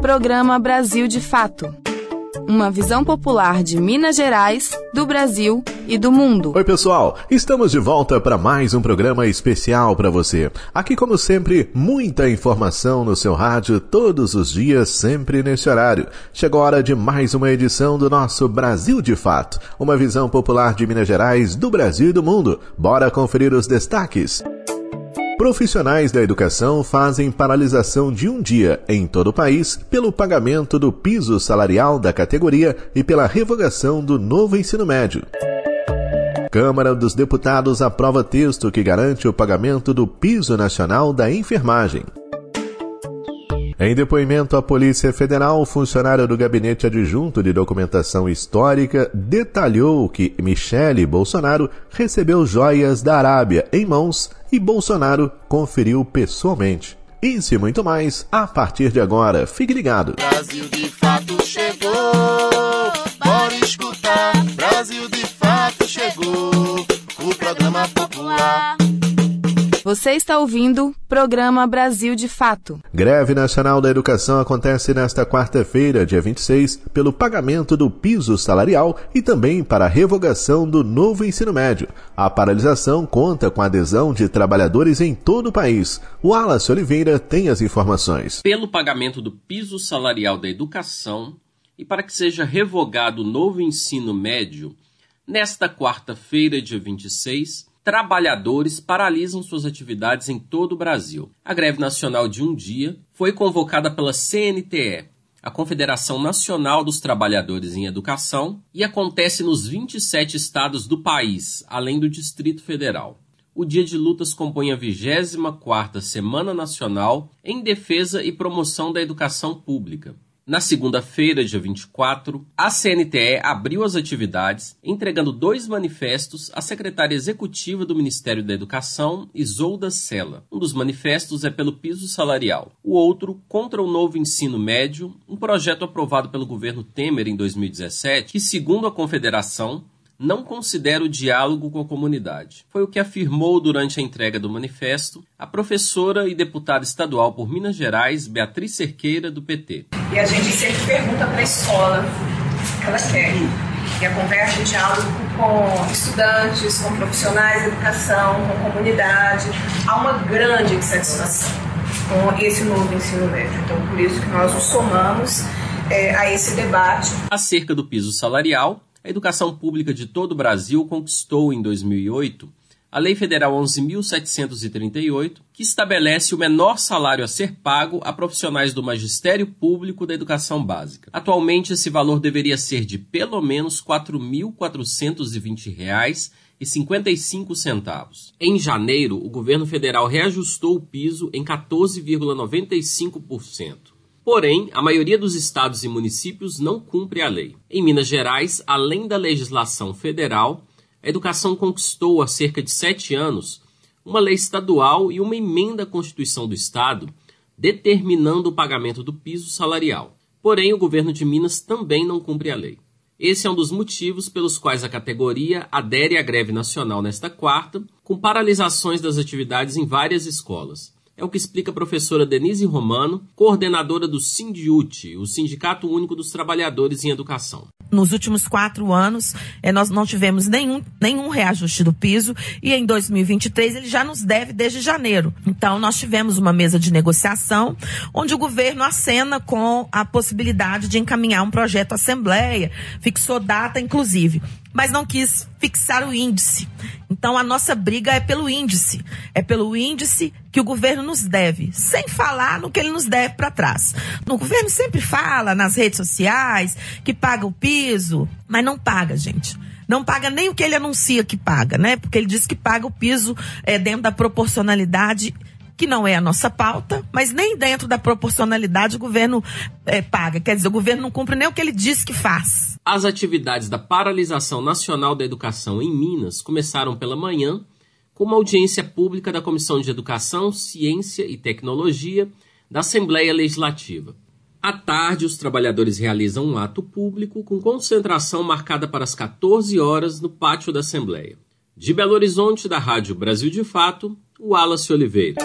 Programa Brasil de Fato. Uma visão popular de Minas Gerais, do Brasil e do mundo. Oi, pessoal. Estamos de volta para mais um programa especial para você. Aqui, como sempre, muita informação no seu rádio todos os dias, sempre nesse horário. Chegou a hora de mais uma edição do nosso Brasil de Fato. Uma visão popular de Minas Gerais, do Brasil e do mundo. Bora conferir os destaques. Profissionais da educação fazem paralisação de um dia em todo o país pelo pagamento do piso salarial da categoria e pela revogação do novo ensino médio. Câmara dos Deputados aprova texto que garante o pagamento do piso nacional da enfermagem. Em depoimento à Polícia Federal, o funcionário do Gabinete Adjunto de Documentação Histórica detalhou que Michele Bolsonaro recebeu joias da Arábia em mãos e Bolsonaro conferiu pessoalmente. Isso e muito mais a partir de agora. Fique ligado. Brasil de fato chegou. Você está ouvindo Programa Brasil de Fato. Greve Nacional da Educação acontece nesta quarta-feira, dia 26, pelo pagamento do piso salarial e também para a revogação do novo ensino médio. A paralisação conta com a adesão de trabalhadores em todo o país. O Wallace Oliveira tem as informações. Pelo pagamento do piso salarial da educação e para que seja revogado o novo ensino médio, nesta quarta-feira, dia 26, trabalhadores paralisam suas atividades em todo o Brasil. A greve nacional de um dia foi convocada pela CNTE, a Confederação Nacional dos Trabalhadores em Educação, e acontece nos 27 estados do país, além do Distrito Federal. O dia de lutas compõe a 24ª Semana Nacional em defesa e promoção da educação pública. Na segunda-feira, dia 24, a CNTE abriu as atividades, entregando dois manifestos à secretária executiva do Ministério da Educação, Isolda Sela. Um dos manifestos é pelo piso salarial, o outro contra o novo ensino médio, um projeto aprovado pelo governo Temer em 2017, que, segundo a Confederação, não considera o diálogo com a comunidade. Foi o que afirmou durante a entrega do manifesto a professora e deputada estadual por Minas Gerais, Beatriz Cerqueira, do PT. E a gente sempre pergunta para a escola o que ela quer. E a conversa, o diálogo com estudantes, com profissionais de educação, com comunidade, há uma grande insatisfação com esse novo ensino médio. Então, por isso que nós nos somamos é, a esse debate. Acerca do piso salarial, a educação pública de todo o Brasil conquistou em 2008 a Lei Federal 11.738, que estabelece o menor salário a ser pago a profissionais do magistério público da educação básica. Atualmente, esse valor deveria ser de pelo menos R$ 4.420,55. Em janeiro, o governo federal reajustou o piso em 14,95%. Porém, a maioria dos estados e municípios não cumpre a lei. Em Minas Gerais, além da legislação federal, a educação conquistou há cerca de sete anos uma lei estadual e uma emenda à Constituição do Estado determinando o pagamento do piso salarial. Porém, o governo de Minas também não cumpre a lei. Esse é um dos motivos pelos quais a categoria adere à greve nacional nesta quarta, com paralisações das atividades em várias escolas. É o que explica a professora Denise Romano, coordenadora do Sindiute, o Sindicato Único dos Trabalhadores em Educação. Nos últimos quatro anos, eh, nós não tivemos nenhum, nenhum reajuste do piso e em 2023 ele já nos deve desde janeiro. Então, nós tivemos uma mesa de negociação onde o governo acena com a possibilidade de encaminhar um projeto à Assembleia, fixou data, inclusive mas não quis fixar o índice. Então a nossa briga é pelo índice. É pelo índice que o governo nos deve, sem falar no que ele nos deve para trás. O governo sempre fala nas redes sociais que paga o piso, mas não paga, gente. Não paga nem o que ele anuncia que paga, né? Porque ele diz que paga o piso é, dentro da proporcionalidade que não é a nossa pauta, mas nem dentro da proporcionalidade o governo é, paga. Quer dizer, o governo não cumpre nem o que ele diz que faz. As atividades da Paralisação Nacional da Educação em Minas começaram pela manhã com uma audiência pública da Comissão de Educação, Ciência e Tecnologia da Assembleia Legislativa. À tarde, os trabalhadores realizam um ato público com concentração marcada para as 14 horas no pátio da Assembleia. De Belo Horizonte, da Rádio Brasil de Fato, Wallace Oliveira.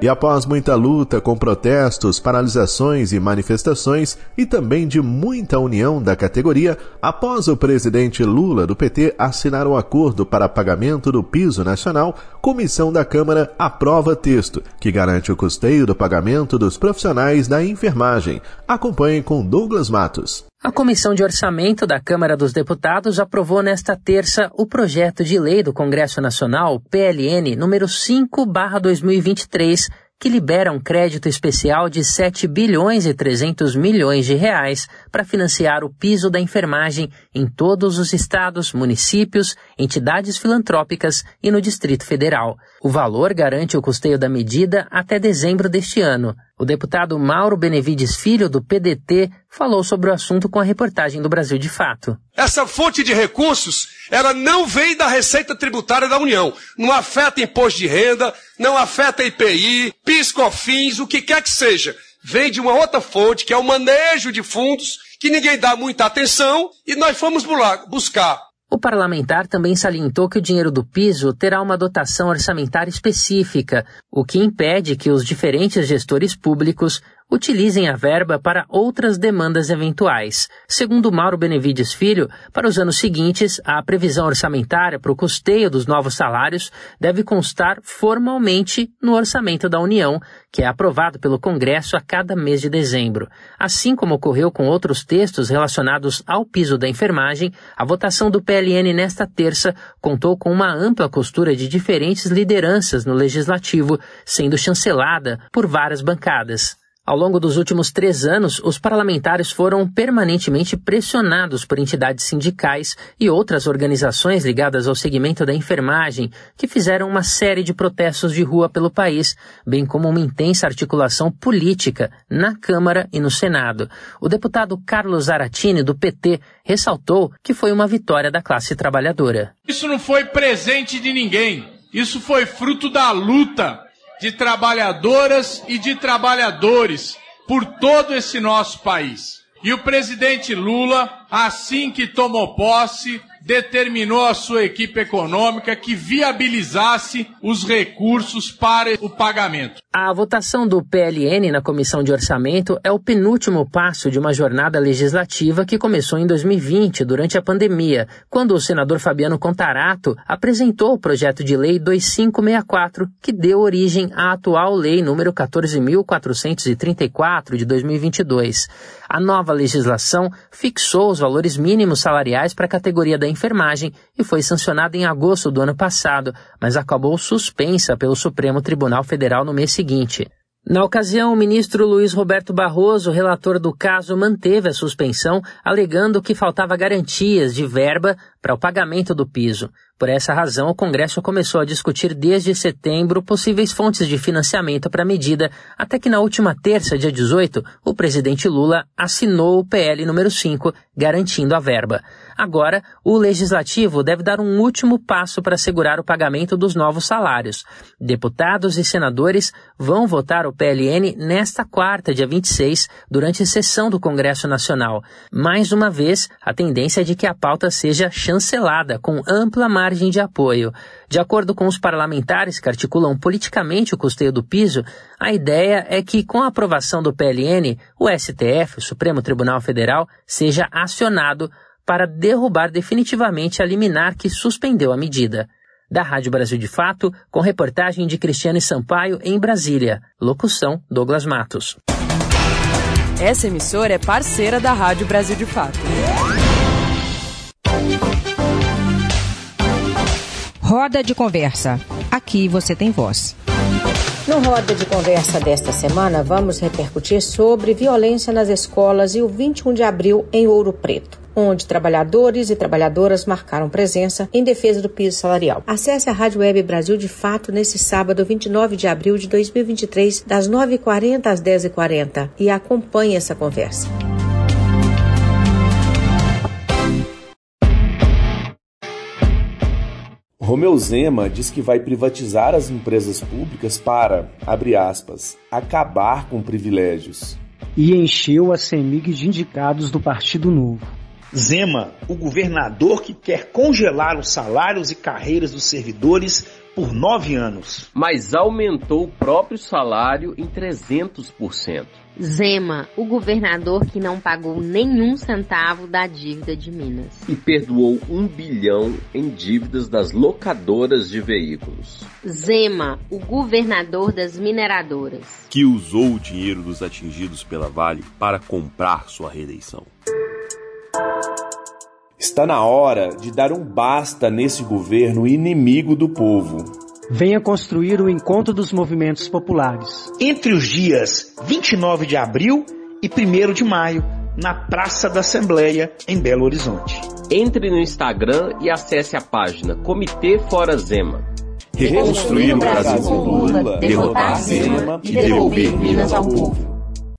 E após muita luta com protestos, paralisações e manifestações, e também de muita união da categoria, após o presidente Lula do PT assinar um acordo para pagamento do piso nacional, comissão da Câmara aprova texto que garante o custeio do pagamento dos profissionais da enfermagem. Acompanhe com Douglas Matos. A Comissão de Orçamento da Câmara dos Deputados aprovou nesta terça o projeto de lei do Congresso Nacional, PLN, número 5/2023, que libera um crédito especial de 7 bilhões e 300 milhões de reais para financiar o piso da enfermagem em todos os estados, municípios, entidades filantrópicas e no Distrito Federal. O valor garante o custeio da medida até dezembro deste ano. O deputado Mauro Benevides Filho, do PDT, falou sobre o assunto com a reportagem do Brasil de Fato. Essa fonte de recursos, ela não vem da Receita Tributária da União. Não afeta imposto de renda, não afeta IPI, PIS/COFINS, o que quer que seja. Vem de uma outra fonte, que é o manejo de fundos, que ninguém dá muita atenção, e nós fomos buscar o parlamentar também salientou que o dinheiro do piso terá uma dotação orçamentária específica, o que impede que os diferentes gestores públicos utilizem a verba para outras demandas eventuais. Segundo Mauro Benevides Filho, para os anos seguintes, a previsão orçamentária para o custeio dos novos salários deve constar formalmente no orçamento da União, que é aprovado pelo Congresso a cada mês de dezembro. Assim como ocorreu com outros textos relacionados ao piso da enfermagem, a votação do PLN nesta terça contou com uma ampla costura de diferentes lideranças no legislativo, sendo chancelada por várias bancadas. Ao longo dos últimos três anos, os parlamentares foram permanentemente pressionados por entidades sindicais e outras organizações ligadas ao segmento da enfermagem, que fizeram uma série de protestos de rua pelo país, bem como uma intensa articulação política na Câmara e no Senado. O deputado Carlos Aratini, do PT, ressaltou que foi uma vitória da classe trabalhadora. Isso não foi presente de ninguém. Isso foi fruto da luta de trabalhadoras e de trabalhadores por todo esse nosso país. E o presidente Lula, assim que tomou posse, determinou a sua equipe econômica que viabilizasse os recursos para o pagamento. A votação do PLN na Comissão de Orçamento é o penúltimo passo de uma jornada legislativa que começou em 2020, durante a pandemia, quando o senador Fabiano Contarato apresentou o projeto de lei 2564, que deu origem à atual lei número 14434 de 2022. A nova legislação fixou os valores mínimos salariais para a categoria da enfermagem e foi sancionada em agosto do ano passado, mas acabou suspensa pelo Supremo Tribunal Federal no mês seguinte. Na ocasião, o ministro Luiz Roberto Barroso, relator do caso, manteve a suspensão, alegando que faltava garantias de verba para o pagamento do piso. Por essa razão, o Congresso começou a discutir desde setembro possíveis fontes de financiamento para a medida, até que na última terça, dia 18, o presidente Lula assinou o PL número 5, garantindo a verba. Agora, o legislativo deve dar um último passo para assegurar o pagamento dos novos salários. Deputados e senadores vão votar o PLN nesta quarta, dia 26, durante sessão do Congresso Nacional. Mais uma vez, a tendência é de que a pauta seja chancelada com ampla margem de apoio. De acordo com os parlamentares que articulam politicamente o custeio do piso, a ideia é que, com a aprovação do PLN, o STF, o Supremo Tribunal Federal, seja acionado para derrubar definitivamente a liminar que suspendeu a medida. Da Rádio Brasil de Fato, com reportagem de Cristiane Sampaio em Brasília. Locução: Douglas Matos. Essa emissora é parceira da Rádio Brasil de Fato. Roda de conversa. Aqui você tem voz. No Roda de Conversa desta semana, vamos repercutir sobre violência nas escolas e o 21 de abril em Ouro Preto onde trabalhadores e trabalhadoras marcaram presença em defesa do piso salarial. Acesse a Rádio Web Brasil de Fato nesse sábado, 29 de abril de 2023, das 9h40 às 10h40 e acompanhe essa conversa. Romeu Zema diz que vai privatizar as empresas públicas para, abre aspas, acabar com privilégios. E encheu a CEMIG de indicados do Partido Novo. Zema, o governador que quer congelar os salários e carreiras dos servidores, por nove anos. Mas aumentou o próprio salário em 300%. Zema, o governador que não pagou nenhum centavo da dívida de Minas. E perdoou um bilhão em dívidas das locadoras de veículos. Zema, o governador das mineradoras. Que usou o dinheiro dos atingidos pela Vale para comprar sua reeleição. Está na hora de dar um basta nesse governo inimigo do povo. Venha construir o encontro dos movimentos populares. Entre os dias 29 de abril e 1 de maio, na Praça da Assembleia, em Belo Horizonte. Entre no Instagram e acesse a página Comitê Fora Zema. Reconstruir o Brasil com Lula, derrotar Zema e devolver Minas ao povo.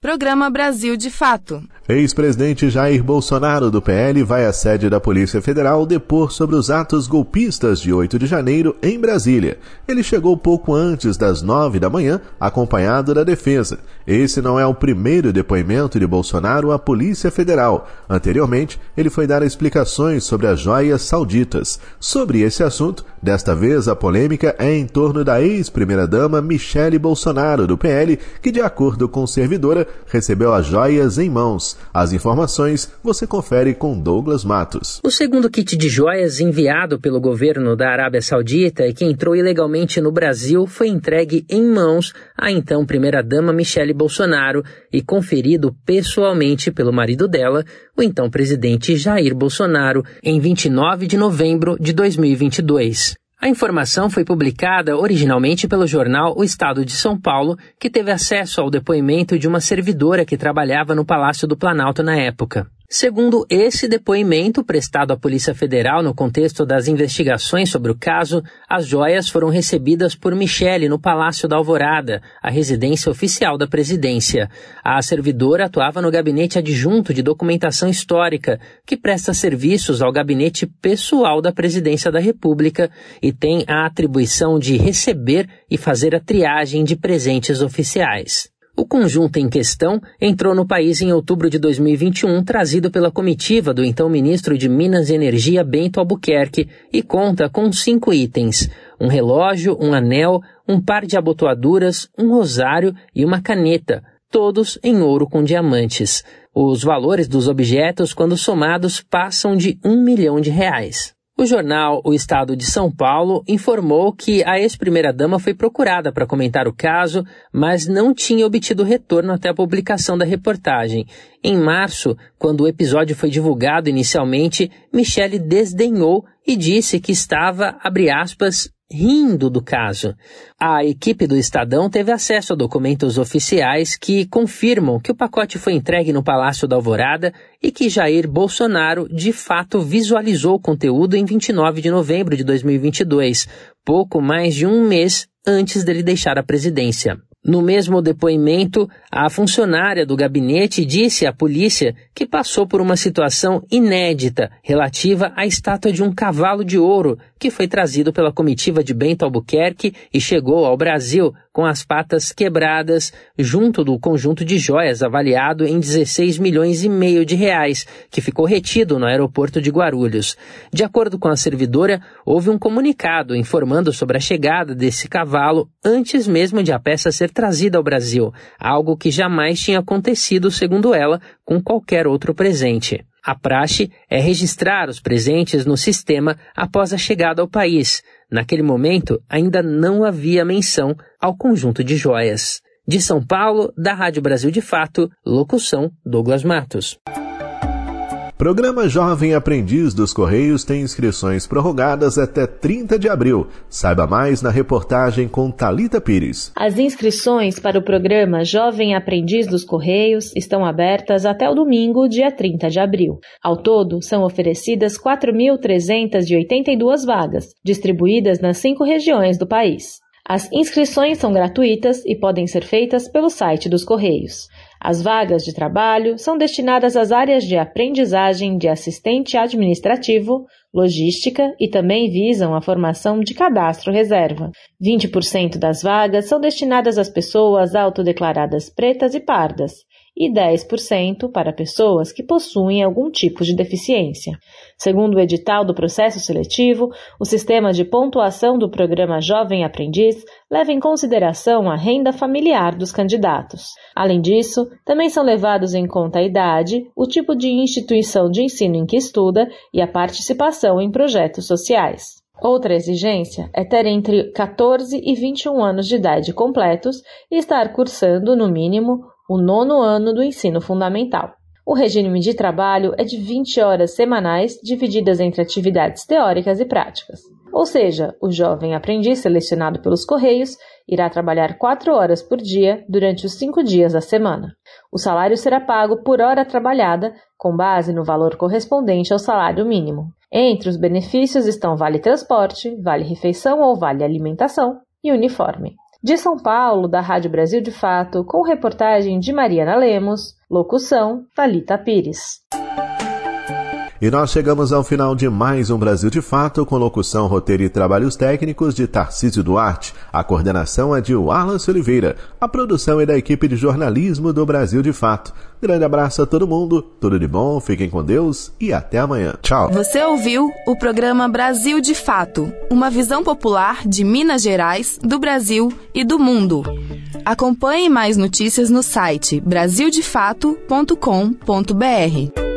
Programa Brasil de Fato. Ex-presidente Jair Bolsonaro do PL vai à sede da Polícia Federal depor sobre os atos golpistas de 8 de janeiro em Brasília. Ele chegou pouco antes das 9 da manhã, acompanhado da defesa. Esse não é o primeiro depoimento de Bolsonaro à Polícia Federal. Anteriormente, ele foi dar explicações sobre as joias sauditas. Sobre esse assunto, desta vez a polêmica é em torno da ex-primeira-dama Michele Bolsonaro do PL, que, de acordo com servidora, recebeu as joias em mãos. As informações você confere com Douglas Matos. O segundo kit de joias enviado pelo governo da Arábia Saudita e que entrou ilegalmente no Brasil foi entregue em mãos à então primeira-dama Michele Bolsonaro e conferido pessoalmente pelo marido dela, o então presidente Jair Bolsonaro, em 29 de novembro de 2022. A informação foi publicada originalmente pelo jornal O Estado de São Paulo, que teve acesso ao depoimento de uma servidora que trabalhava no Palácio do Planalto na época. Segundo esse depoimento prestado à Polícia Federal no contexto das investigações sobre o caso, as joias foram recebidas por Michele no Palácio da Alvorada, a residência oficial da presidência. A servidora atuava no gabinete adjunto de documentação histórica, que presta serviços ao gabinete pessoal da presidência da República e tem a atribuição de receber e fazer a triagem de presentes oficiais. O conjunto em questão entrou no país em outubro de 2021, trazido pela comitiva do então ministro de Minas e Energia Bento Albuquerque, e conta com cinco itens: um relógio, um anel, um par de abotoaduras, um rosário e uma caneta, todos em ouro com diamantes. Os valores dos objetos, quando somados, passam de um milhão de reais. O jornal O Estado de São Paulo informou que a ex-primeira-dama foi procurada para comentar o caso, mas não tinha obtido retorno até a publicação da reportagem. Em março, quando o episódio foi divulgado inicialmente, Michele desdenhou e disse que estava, aspas, rindo do caso. A equipe do Estadão teve acesso a documentos oficiais que confirmam que o pacote foi entregue no Palácio da Alvorada e que Jair Bolsonaro de fato visualizou o conteúdo em 29 de novembro de 2022, pouco mais de um mês antes dele deixar a presidência. No mesmo depoimento, a funcionária do gabinete disse à polícia que passou por uma situação inédita relativa à estátua de um cavalo de ouro que foi trazido pela comitiva de Bento Albuquerque e chegou ao Brasil com as patas quebradas, junto do conjunto de joias avaliado em 16 milhões e meio de reais, que ficou retido no aeroporto de Guarulhos. De acordo com a servidora, houve um comunicado informando sobre a chegada desse cavalo antes mesmo de a peça ser trazida ao Brasil, algo que jamais tinha acontecido, segundo ela, com qualquer outro presente. A praxe é registrar os presentes no sistema após a chegada ao país. Naquele momento, ainda não havia menção ao conjunto de joias. De São Paulo, da Rádio Brasil de Fato, locução Douglas Matos. Programa Jovem Aprendiz dos Correios tem inscrições prorrogadas até 30 de abril. Saiba mais na reportagem com Talita Pires. As inscrições para o programa Jovem Aprendiz dos Correios estão abertas até o domingo, dia 30 de abril. Ao todo, são oferecidas 4.382 vagas, distribuídas nas cinco regiões do país. As inscrições são gratuitas e podem ser feitas pelo site dos Correios. As vagas de trabalho são destinadas às áreas de aprendizagem de assistente administrativo, logística e também visam a formação de cadastro reserva. 20% das vagas são destinadas às pessoas autodeclaradas pretas e pardas e 10% para pessoas que possuem algum tipo de deficiência. Segundo o edital do processo seletivo, o sistema de pontuação do programa Jovem Aprendiz leva em consideração a renda familiar dos candidatos. Além disso, também são levados em conta a idade, o tipo de instituição de ensino em que estuda e a participação em projetos sociais. Outra exigência é ter entre 14 e 21 anos de idade completos e estar cursando, no mínimo, o nono ano do ensino fundamental. O regime de trabalho é de 20 horas semanais, divididas entre atividades teóricas e práticas. Ou seja, o jovem aprendiz selecionado pelos Correios irá trabalhar 4 horas por dia durante os 5 dias da semana. O salário será pago por hora trabalhada, com base no valor correspondente ao salário mínimo. Entre os benefícios estão vale transporte, vale refeição ou vale alimentação e uniforme. De São Paulo, da Rádio Brasil de Fato, com reportagem de Mariana Lemos, locução Talita Pires. E nós chegamos ao final de mais um Brasil de Fato, com locução, roteiro e trabalhos técnicos de Tarcísio Duarte. A coordenação é de Wallace Oliveira. A produção é da equipe de jornalismo do Brasil de Fato. Grande abraço a todo mundo, tudo de bom, fiquem com Deus e até amanhã. Tchau. Você ouviu o programa Brasil de Fato, uma visão popular de Minas Gerais, do Brasil e do mundo. Acompanhe mais notícias no site brasildefato.com.br.